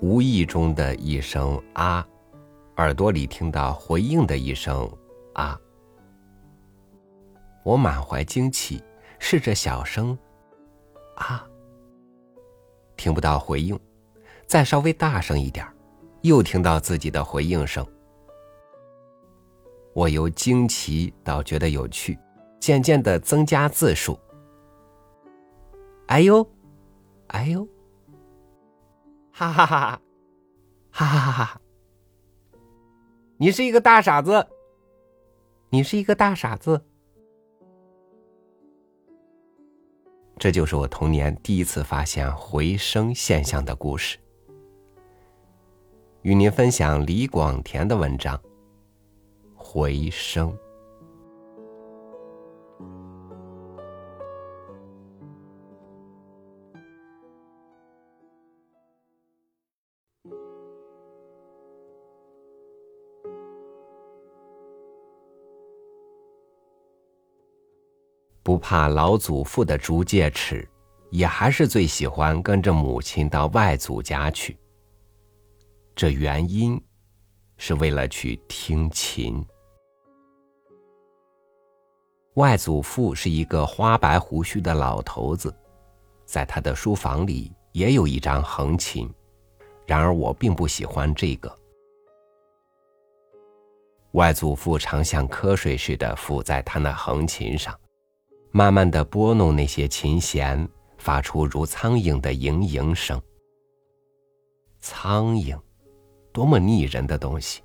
无意中的一声啊，耳朵里听到回应的一声啊，我满怀惊奇，试着小声啊，听不到回应，再稍微大声一点，又听到自己的回应声。我由惊奇到觉得有趣，渐渐的增加字数。哎呦，哎呦，哈哈哈哈，哈哈哈哈！你是一个大傻子，你是一个大傻子。这就是我童年第一次发现回声现象的故事。与您分享李广田的文章。回声，不怕老祖父的竹戒尺，也还是最喜欢跟着母亲到外祖家去。这原因，是为了去听琴。外祖父是一个花白胡须的老头子，在他的书房里也有一张横琴，然而我并不喜欢这个。外祖父常像瞌睡似的伏在他那横琴上，慢慢的拨弄那些琴弦，发出如苍蝇的嘤嘤声。苍蝇，多么腻人的东西，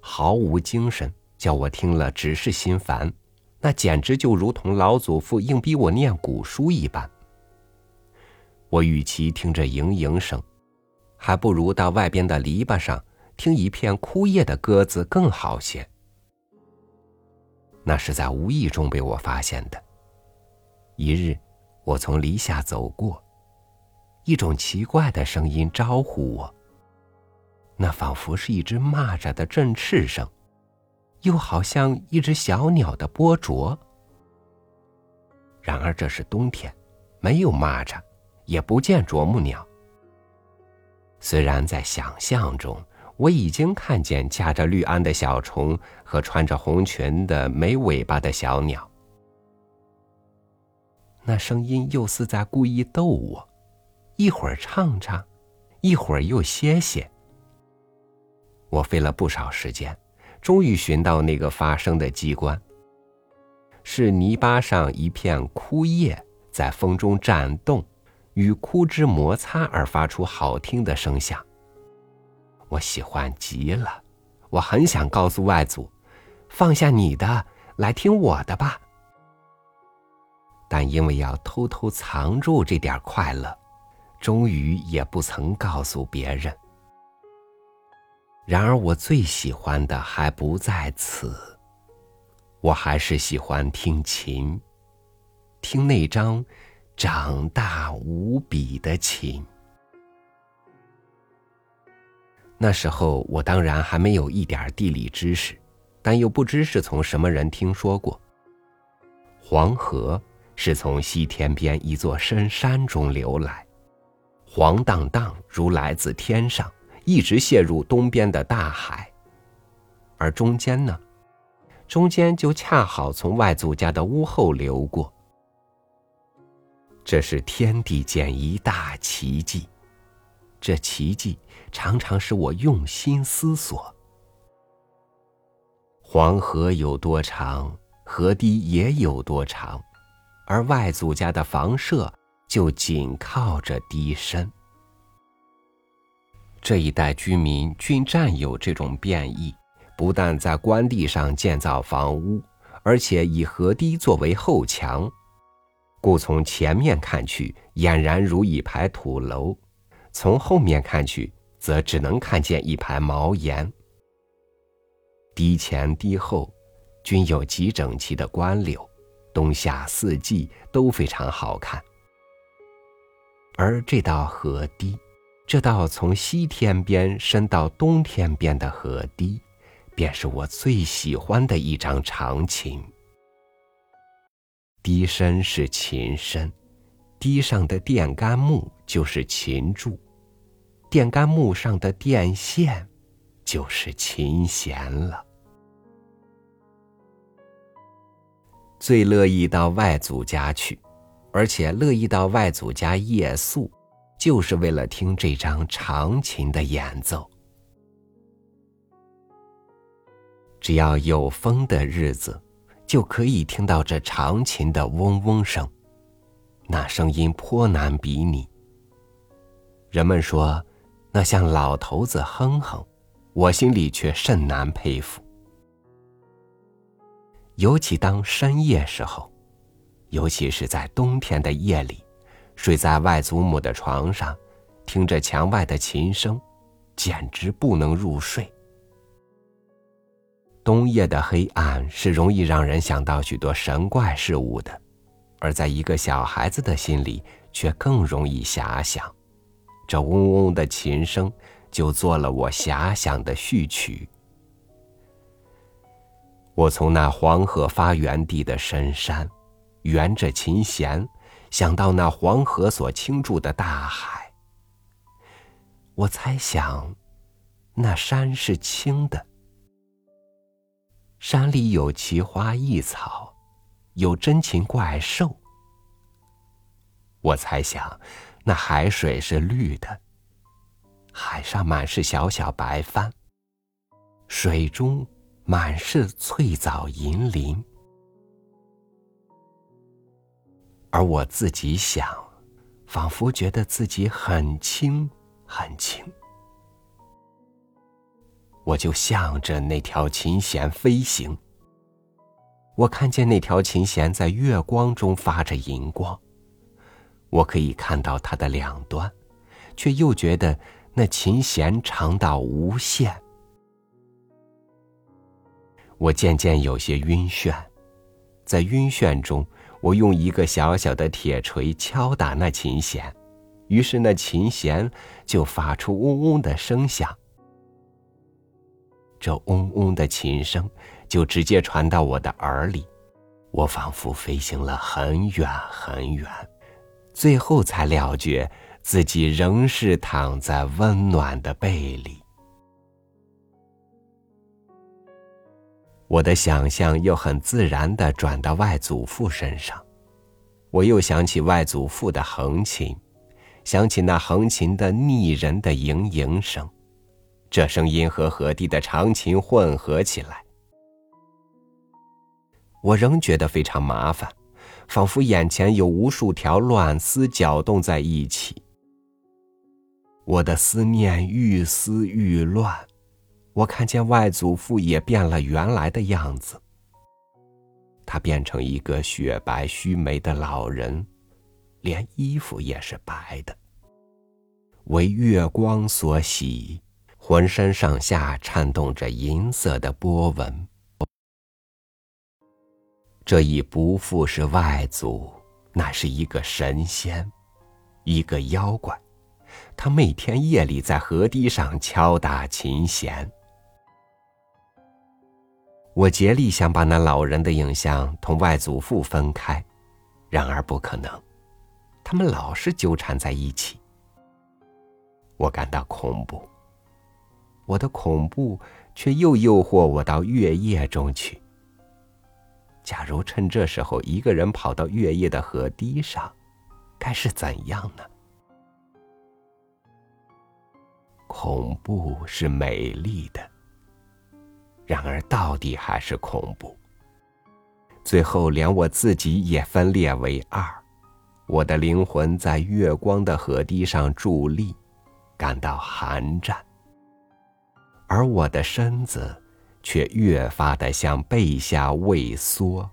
毫无精神，叫我听了只是心烦。那简直就如同老祖父硬逼我念古书一般。我与其听着嘤嘤声，还不如到外边的篱笆上听一片枯叶的鸽子更好些。那是在无意中被我发现的。一日，我从篱下走过，一种奇怪的声音招呼我。那仿佛是一只蚂蚱的振翅声。又好像一只小鸟的波啄。然而这是冬天，没有蚂蚱，也不见啄木鸟。虽然在想象中，我已经看见夹着绿鞍的小虫和穿着红裙的没尾巴的小鸟。那声音又似在故意逗我，一会儿唱唱，一会儿又歇歇。我费了不少时间。终于寻到那个发声的机关。是泥巴上一片枯叶在风中颤动，与枯枝摩擦而发出好听的声响。我喜欢极了，我很想告诉外祖，放下你的，来听我的吧。但因为要偷偷藏住这点快乐，终于也不曾告诉别人。然而，我最喜欢的还不在此。我还是喜欢听琴，听那张长大无比的琴。那时候，我当然还没有一点地理知识，但又不知是从什么人听说过。黄河是从西天边一座深山中流来，黄荡荡如来自天上。一直泻入东边的大海，而中间呢，中间就恰好从外祖家的屋后流过。这是天地间一大奇迹，这奇迹常常使我用心思索。黄河有多长，河堤也有多长，而外祖家的房舍就紧靠着堤身。这一带居民均占有这种变异，不但在官地上建造房屋，而且以河堤作为后墙，故从前面看去俨然如一排土楼，从后面看去则只能看见一排茅檐。堤前堤后均有极整齐的官柳，冬夏四季都非常好看。而这道河堤。这道从西天边伸到东天边的河堤，便是我最喜欢的一张长琴。堤身是琴身，堤上的电杆木就是琴柱，电杆木上的电线就是琴弦了。最乐意到外祖家去，而且乐意到外祖家夜宿，就是为了听这张长琴的演奏。只要有风的日子，就可以听到这长琴的嗡嗡声，那声音颇难比拟。人们说，那像老头子哼哼，我心里却甚难佩服。尤其当深夜时候，尤其是在冬天的夜里，睡在外祖母的床上，听着墙外的琴声，简直不能入睡。冬夜的黑暗是容易让人想到许多神怪事物的，而在一个小孩子的心里，却更容易遐想。这嗡嗡的琴声，就做了我遐想的序曲。我从那黄河发源地的深山，沿着琴弦，想到那黄河所倾注的大海。我猜想，那山是青的，山里有奇花异草，有珍禽怪兽。我猜想，那海水是绿的，海上满是小小白帆，水中。满是翠藻银鳞，而我自己想，仿佛觉得自己很轻很轻，我就向着那条琴弦飞行。我看见那条琴弦在月光中发着银光，我可以看到它的两端，却又觉得那琴弦长到无限。我渐渐有些晕眩，在晕眩中，我用一个小小的铁锤敲打那琴弦，于是那琴弦就发出嗡嗡的声响。这嗡嗡的琴声就直接传到我的耳里，我仿佛飞行了很远很远，最后才了觉自己仍是躺在温暖的被里。我的想象又很自然的转到外祖父身上，我又想起外祖父的横琴，想起那横琴的腻人的盈盈声，这声音和河堤的长琴混合起来，我仍觉得非常麻烦，仿佛眼前有无数条乱丝搅动在一起，我的思念愈思愈乱。我看见外祖父也变了原来的样子，他变成一个雪白须眉的老人，连衣服也是白的，为月光所洗，浑身上下颤动着银色的波纹。这已不复是外祖，乃是一个神仙，一个妖怪，他每天夜里在河堤上敲打琴弦。我竭力想把那老人的影像同外祖父分开，然而不可能，他们老是纠缠在一起。我感到恐怖，我的恐怖却又诱惑我到月夜中去。假如趁这时候一个人跑到月夜的河堤上，该是怎样呢？恐怖是美丽的。然而，到底还是恐怖。最后，连我自己也分裂为二，我的灵魂在月光的河堤上伫立，感到寒战；而我的身子却越发的向背下畏缩，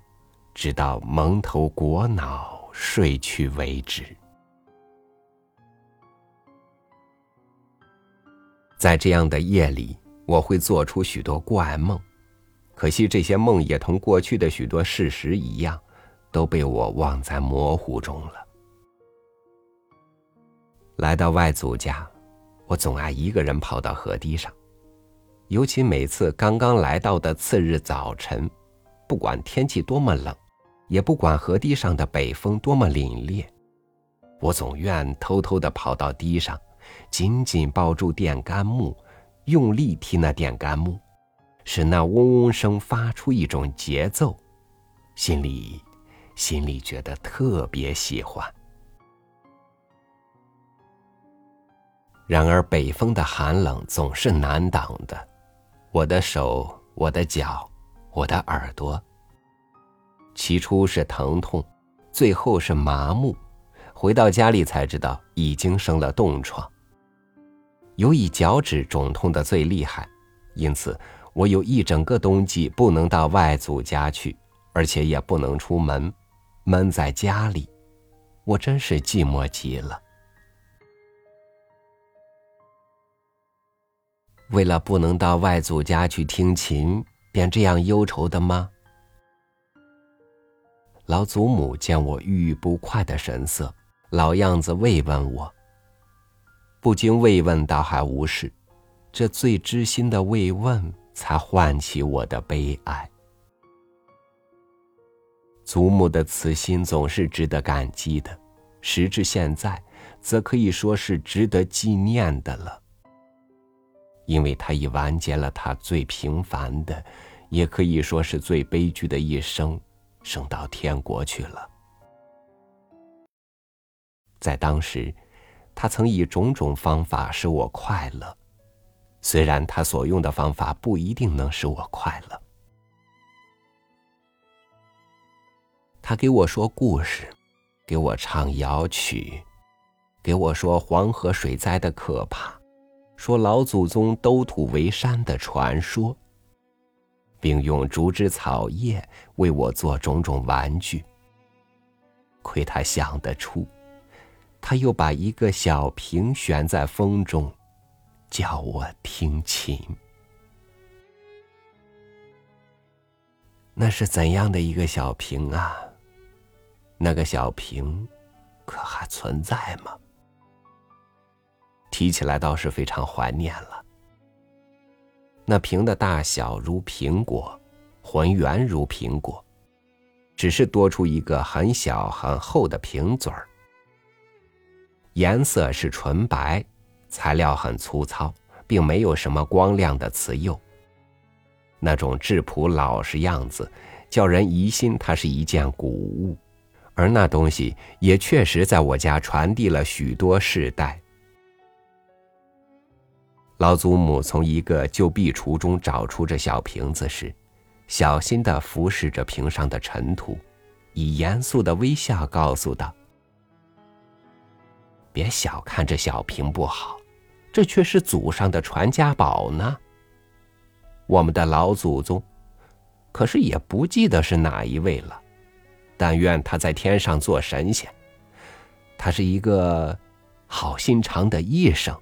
直到蒙头裹脑睡去为止。在这样的夜里。我会做出许多怪梦，可惜这些梦也同过去的许多事实一样，都被我忘在模糊中了。来到外祖家，我总爱一个人跑到河堤上，尤其每次刚刚来到的次日早晨，不管天气多么冷，也不管河堤上的北风多么凛冽，我总愿偷偷的跑到堤上，紧紧抱住电杆木，用力踢那电杆木，使那嗡嗡声发出一种节奏，心里，心里觉得特别喜欢。然而北风的寒冷总是难挡的，我的手，我的脚，我的耳朵。起初是疼痛，最后是麻木。回到家里才知道已经生了冻疮。由于脚趾肿痛的最厉害，因此我有一整个冬季不能到外祖家去，而且也不能出门，闷在家里，我真是寂寞极了。为了不能到外祖家去听琴，便这样忧愁的吗？老祖母见我郁郁不快的神色。老样子慰问我，不经慰问倒还无事，这最知心的慰问才唤起我的悲哀。祖母的慈心总是值得感激的，时至现在，则可以说是值得纪念的了。因为他已完结了他最平凡的，也可以说是最悲剧的一生，升到天国去了。在当时，他曾以种种方法使我快乐，虽然他所用的方法不一定能使我快乐。他给我说故事，给我唱谣曲，给我说黄河水灾的可怕，说老祖宗兜土为山的传说，并用竹枝草叶为我做种种玩具。亏他想得出。他又把一个小瓶悬在风中，叫我听琴。那是怎样的一个小瓶啊？那个小瓶，可还存在吗？提起来倒是非常怀念了。那瓶的大小如苹果，浑圆如苹果，只是多出一个很小很厚的瓶嘴儿。颜色是纯白，材料很粗糙，并没有什么光亮的瓷釉。那种质朴老实样子，叫人疑心它是一件古物，而那东西也确实在我家传递了许多世代。老祖母从一个旧壁橱中找出这小瓶子时，小心的服侍着瓶上的尘土，以严肃的微笑告诉道。别小看这小瓶不好，这却是祖上的传家宝呢。我们的老祖宗，可是也不记得是哪一位了。但愿他在天上做神仙。他是一个好心肠的医生。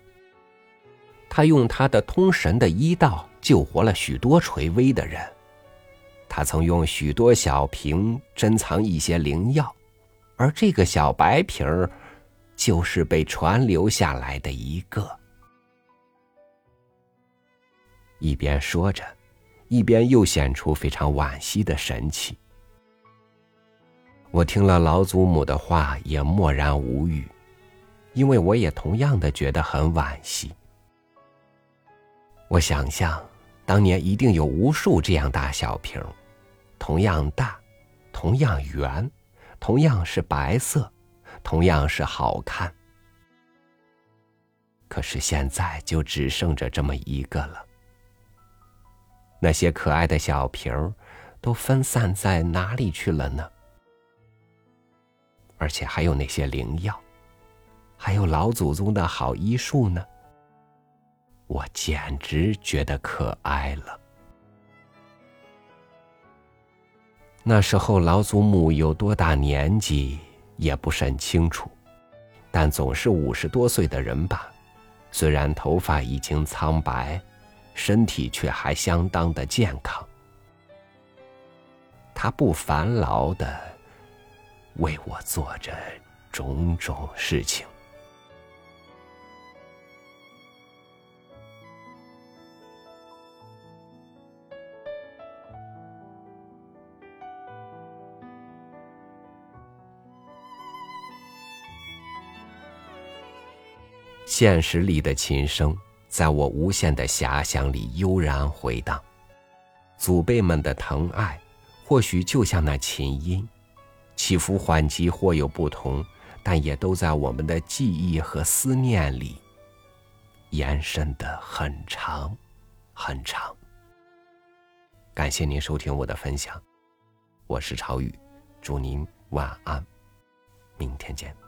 他用他的通神的医道救活了许多垂危的人。他曾用许多小瓶珍藏一些灵药，而这个小白瓶儿。就是被传留下来的一个。一边说着，一边又显出非常惋惜的神气。我听了老祖母的话，也默然无语，因为我也同样的觉得很惋惜。我想象，当年一定有无数这样大小瓶，同样大，同样圆，同样是白色。同样是好看，可是现在就只剩着这么一个了。那些可爱的小瓶儿都分散在哪里去了呢？而且还有那些灵药，还有老祖宗的好医术呢？我简直觉得可爱了。那时候老祖母有多大年纪？也不甚清楚，但总是五十多岁的人吧。虽然头发已经苍白，身体却还相当的健康。他不烦劳的为我做着种种事情。现实里的琴声，在我无限的遐想里悠然回荡。祖辈们的疼爱，或许就像那琴音，起伏缓急或有不同，但也都在我们的记忆和思念里延伸的很长，很长。感谢您收听我的分享，我是朝雨，祝您晚安，明天见。